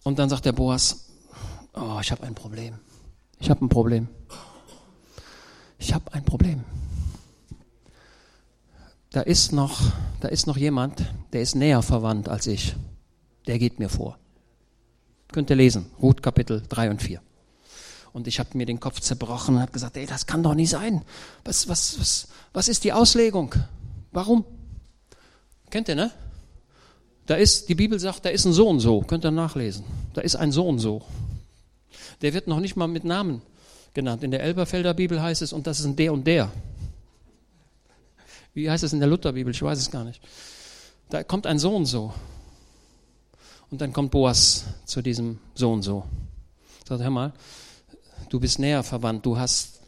Und dann sagt der Boas, oh, ich habe ein Problem. Ich habe ein Problem. Ich habe ein Problem. Da ist noch, da ist noch jemand, der ist näher verwandt als ich. Der geht mir vor. Könnt ihr lesen, Ruth Kapitel 3 und 4. Und ich habe mir den Kopf zerbrochen und habe gesagt, ey, das kann doch nicht sein. Was, was, was, was ist die Auslegung? Warum? Kennt ihr, ne? Da ist, die Bibel sagt, da ist ein so und so. Könnt ihr nachlesen. Da ist ein so und so. Der wird noch nicht mal mit Namen genannt. In der Elberfelder Bibel heißt es, und das ist ein der und der. Wie heißt es in der Lutherbibel? Ich weiß es gar nicht. Da kommt ein so und so. Und dann kommt Boas zu diesem so und so. Sagt, hör mal, du bist näher verwandt, du hast,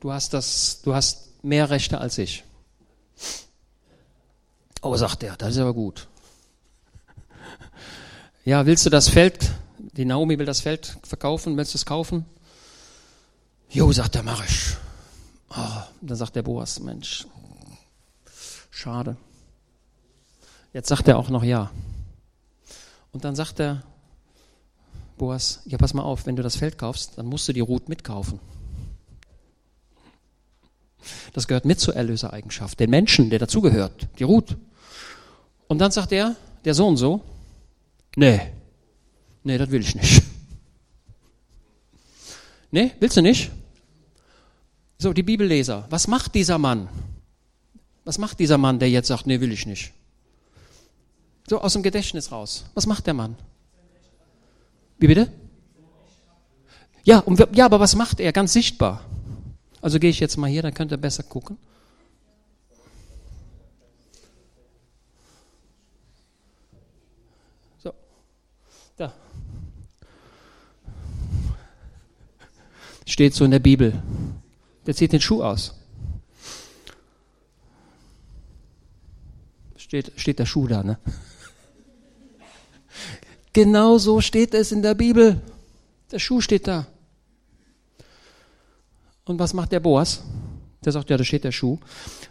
du hast das, du hast mehr Rechte als ich. Oh, sagt er, das ist aber gut. Ja, willst du das Feld, die Naomi will das Feld verkaufen, willst du es kaufen? Jo, sagt der, mach ich. Oh, dann sagt der Boas, Mensch, schade. Jetzt sagt er auch noch ja. Und dann sagt der Boas, ja pass mal auf, wenn du das Feld kaufst, dann musst du die Ruth mitkaufen. Das gehört mit zur Erlösereigenschaft, den Menschen, der dazugehört, die Ruth. Und dann sagt er, der Sohn so, nee, nee, das will ich nicht. Nee, willst du nicht? So, die Bibelleser, was macht dieser Mann? Was macht dieser Mann, der jetzt sagt, nee, will ich nicht? So aus dem Gedächtnis raus. Was macht der Mann? Wie bitte? Ja, um, ja, aber was macht er? Ganz sichtbar. Also gehe ich jetzt mal hier, dann könnt ihr besser gucken. So, da. Steht so in der Bibel. Der zieht den Schuh aus. Steht, steht der Schuh da, ne? Genau so steht es in der Bibel. Der Schuh steht da. Und was macht der Boas? Der sagt, ja, da steht der Schuh.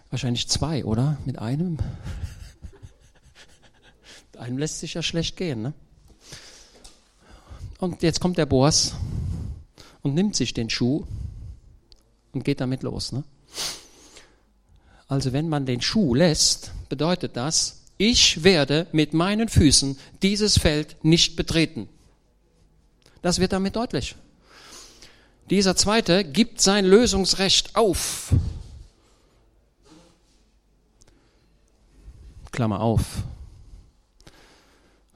Wahrscheinlich zwei, oder? Mit einem? Mit einem lässt sich ja schlecht gehen, ne? Und jetzt kommt der Boas und nimmt sich den Schuh und geht damit los, ne? Also wenn man den Schuh lässt, bedeutet das, ich werde mit meinen Füßen dieses Feld nicht betreten. Das wird damit deutlich. Dieser zweite gibt sein Lösungsrecht auf. Klammer auf.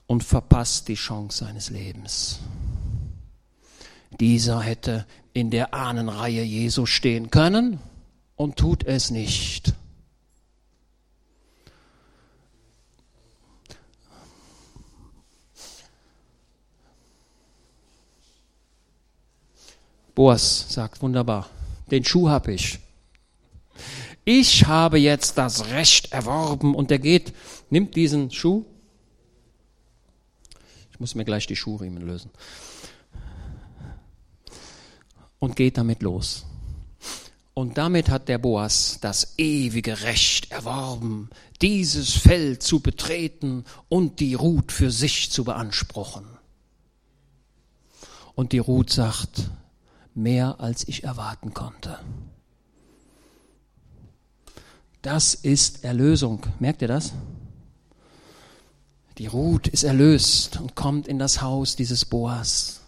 Und verpasst die Chance seines Lebens. Dieser hätte in der Ahnenreihe Jesu stehen können und tut es nicht. Boas sagt, wunderbar, den Schuh habe ich. Ich habe jetzt das Recht erworben und er geht, nimmt diesen Schuh. Ich muss mir gleich die Schuhriemen lösen. Und geht damit los. Und damit hat der Boas das ewige Recht erworben, dieses Feld zu betreten und die Ruth für sich zu beanspruchen. Und die Ruth sagt, mehr als ich erwarten konnte. Das ist Erlösung. Merkt ihr das? Die Ruth ist erlöst und kommt in das Haus dieses Boas.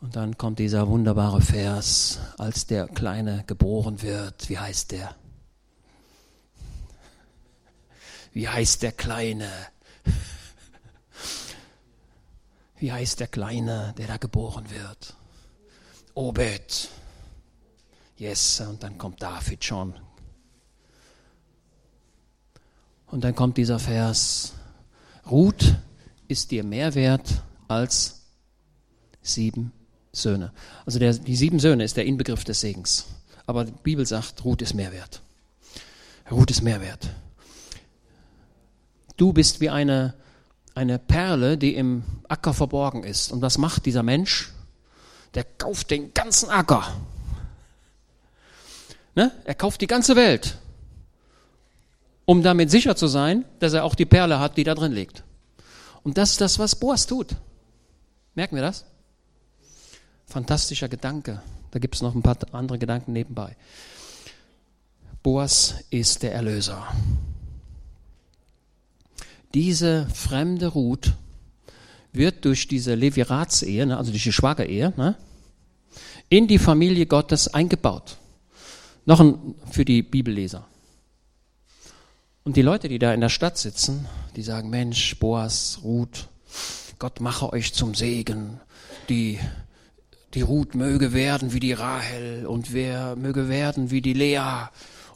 Und dann kommt dieser wunderbare Vers, als der Kleine geboren wird. Wie heißt der? Wie heißt der Kleine? Wie heißt der Kleine, der da geboren wird? Obed. Yes, und dann kommt David schon. Und dann kommt dieser Vers, Ruth ist dir mehr wert als sieben Söhne. Also der, die sieben Söhne ist der Inbegriff des Segens. Aber die Bibel sagt, Ruth ist mehr wert. Ruth ist mehr wert. Du bist wie eine eine Perle, die im Acker verborgen ist. Und was macht dieser Mensch? Der kauft den ganzen Acker. Ne? Er kauft die ganze Welt, um damit sicher zu sein, dass er auch die Perle hat, die da drin liegt. Und das ist das, was Boas tut. Merken wir das? Fantastischer Gedanke. Da gibt es noch ein paar andere Gedanken nebenbei. Boas ist der Erlöser diese fremde Ruth wird durch diese Leviratsehe, ne, also durch die Schwagerehe, ne, in die Familie Gottes eingebaut. Noch ein, für die Bibelleser. Und die Leute, die da in der Stadt sitzen, die sagen, Mensch, Boas, Ruth, Gott mache euch zum Segen. Die, die Ruth möge werden wie die Rahel und wer möge werden wie die Lea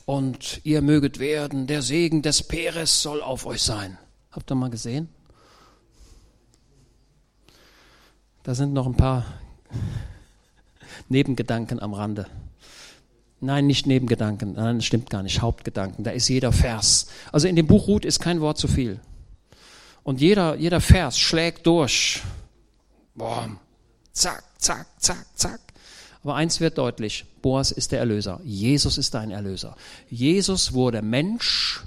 und ihr möget werden, der Segen des Peres soll auf euch sein. Habt ihr mal gesehen? Da sind noch ein paar [LAUGHS] Nebengedanken am Rande. Nein, nicht Nebengedanken, nein, das stimmt gar nicht, Hauptgedanken. Da ist jeder Vers. Also in dem Buch Ruth ist kein Wort zu viel. Und jeder, jeder Vers schlägt durch. Boah, zack, zack, zack, zack. Aber eins wird deutlich, Boas ist der Erlöser. Jesus ist dein Erlöser. Jesus wurde Mensch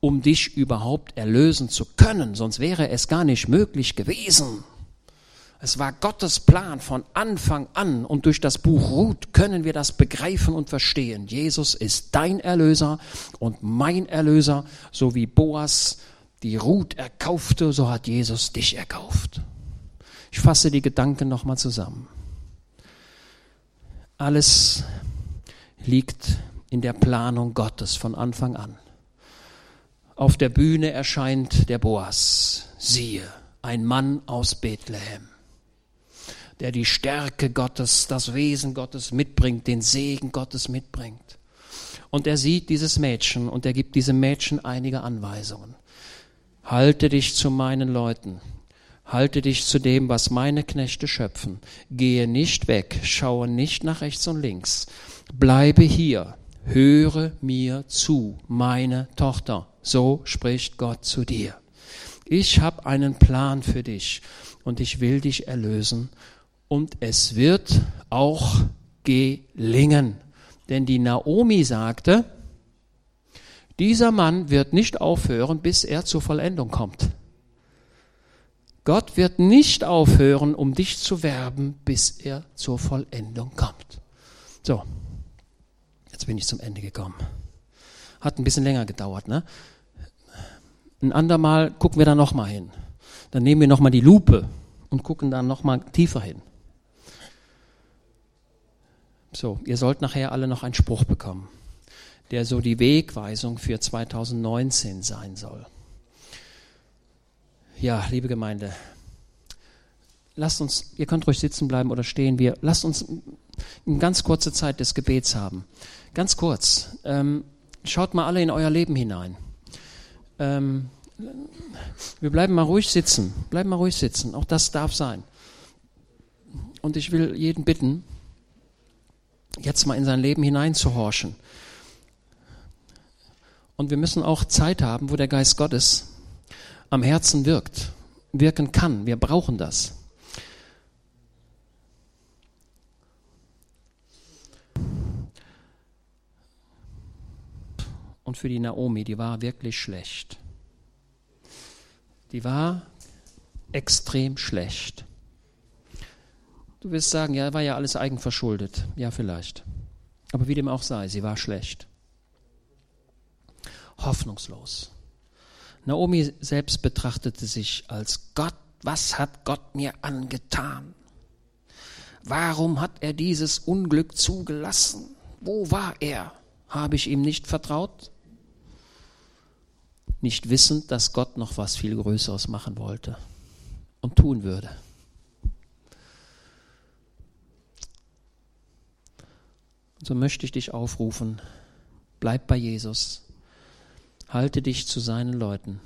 um dich überhaupt erlösen zu können, sonst wäre es gar nicht möglich gewesen. Es war Gottes Plan von Anfang an und durch das Buch Ruth können wir das begreifen und verstehen. Jesus ist dein Erlöser und mein Erlöser, so wie Boas die Ruth erkaufte, so hat Jesus dich erkauft. Ich fasse die Gedanken nochmal zusammen. Alles liegt in der Planung Gottes von Anfang an. Auf der Bühne erscheint der Boas. Siehe, ein Mann aus Bethlehem, der die Stärke Gottes, das Wesen Gottes mitbringt, den Segen Gottes mitbringt. Und er sieht dieses Mädchen und er gibt diesem Mädchen einige Anweisungen. Halte dich zu meinen Leuten, halte dich zu dem, was meine Knechte schöpfen. Gehe nicht weg, schaue nicht nach rechts und links. Bleibe hier, höre mir zu, meine Tochter. So spricht Gott zu dir. Ich habe einen Plan für dich und ich will dich erlösen und es wird auch gelingen. Denn die Naomi sagte, dieser Mann wird nicht aufhören, bis er zur Vollendung kommt. Gott wird nicht aufhören, um dich zu werben, bis er zur Vollendung kommt. So, jetzt bin ich zum Ende gekommen. Hat ein bisschen länger gedauert, ne? Ein andermal gucken wir da nochmal hin. Dann nehmen wir nochmal die Lupe und gucken da nochmal tiefer hin. So, ihr sollt nachher alle noch einen Spruch bekommen, der so die Wegweisung für 2019 sein soll. Ja, liebe Gemeinde, lasst uns, ihr könnt ruhig sitzen bleiben oder stehen, wir, lasst uns eine ganz kurze Zeit des Gebets haben. Ganz kurz. Ähm, schaut mal alle in euer Leben hinein. Ähm, wir bleiben mal ruhig sitzen. Bleiben mal ruhig sitzen. Auch das darf sein. Und ich will jeden bitten, jetzt mal in sein Leben hineinzuhorchen. Und wir müssen auch Zeit haben, wo der Geist Gottes am Herzen wirkt, wirken kann. Wir brauchen das. Und für die Naomi, die war wirklich schlecht. Die war extrem schlecht. Du wirst sagen, ja, war ja alles eigenverschuldet. Ja, vielleicht. Aber wie dem auch sei, sie war schlecht. Hoffnungslos. Naomi selbst betrachtete sich als Gott. Was hat Gott mir angetan? Warum hat er dieses Unglück zugelassen? Wo war er? Habe ich ihm nicht vertraut? Nicht wissend, dass Gott noch was viel Größeres machen wollte und tun würde. So möchte ich dich aufrufen, bleib bei Jesus, halte dich zu seinen Leuten,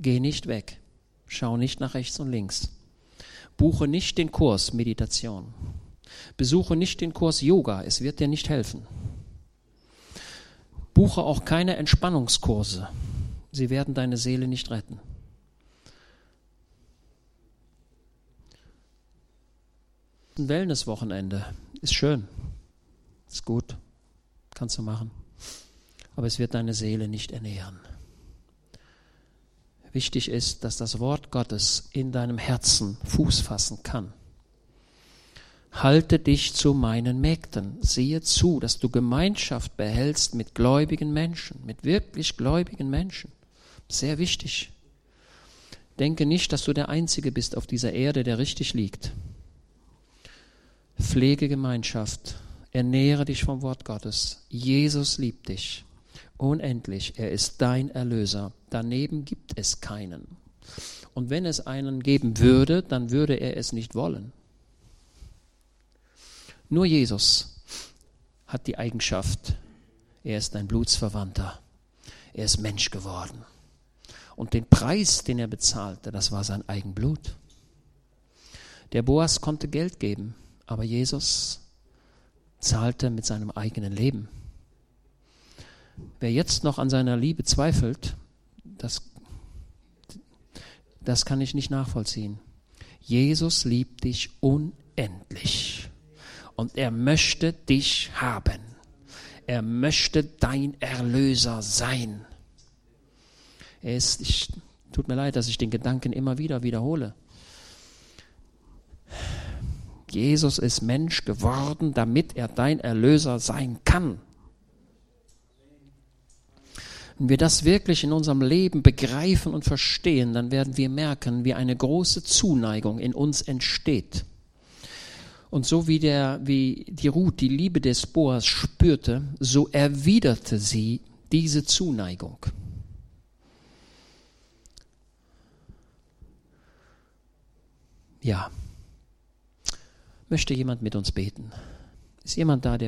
geh nicht weg, schau nicht nach rechts und links, buche nicht den Kurs Meditation, besuche nicht den Kurs Yoga, es wird dir nicht helfen. Buche auch keine Entspannungskurse, sie werden deine Seele nicht retten. Ein Wellnesswochenende ist schön. Ist gut, kannst du machen. Aber es wird deine Seele nicht ernähren. Wichtig ist, dass das Wort Gottes in deinem Herzen Fuß fassen kann. Halte dich zu meinen Mägden. Siehe zu, dass du Gemeinschaft behältst mit gläubigen Menschen, mit wirklich gläubigen Menschen. Sehr wichtig. Denke nicht, dass du der Einzige bist auf dieser Erde, der richtig liegt. Pflege Gemeinschaft Ernähre dich vom Wort Gottes. Jesus liebt dich. Unendlich. Er ist dein Erlöser. Daneben gibt es keinen. Und wenn es einen geben würde, dann würde er es nicht wollen. Nur Jesus hat die Eigenschaft, er ist ein Blutsverwandter. Er ist Mensch geworden. Und den Preis, den er bezahlte, das war sein Eigenblut. Der Boas konnte Geld geben, aber Jesus zahlte mit seinem eigenen Leben. Wer jetzt noch an seiner Liebe zweifelt, das, das kann ich nicht nachvollziehen. Jesus liebt dich unendlich und er möchte dich haben. Er möchte dein Erlöser sein. Ist, ich, tut mir leid, dass ich den Gedanken immer wieder wiederhole. Jesus ist Mensch geworden, damit er dein Erlöser sein kann. Wenn wir das wirklich in unserem Leben begreifen und verstehen, dann werden wir merken, wie eine große Zuneigung in uns entsteht. Und so wie, der, wie die Ruth die Liebe des Boas spürte, so erwiderte sie diese Zuneigung. Ja. Möchte jemand mit uns beten? Ist jemand da, der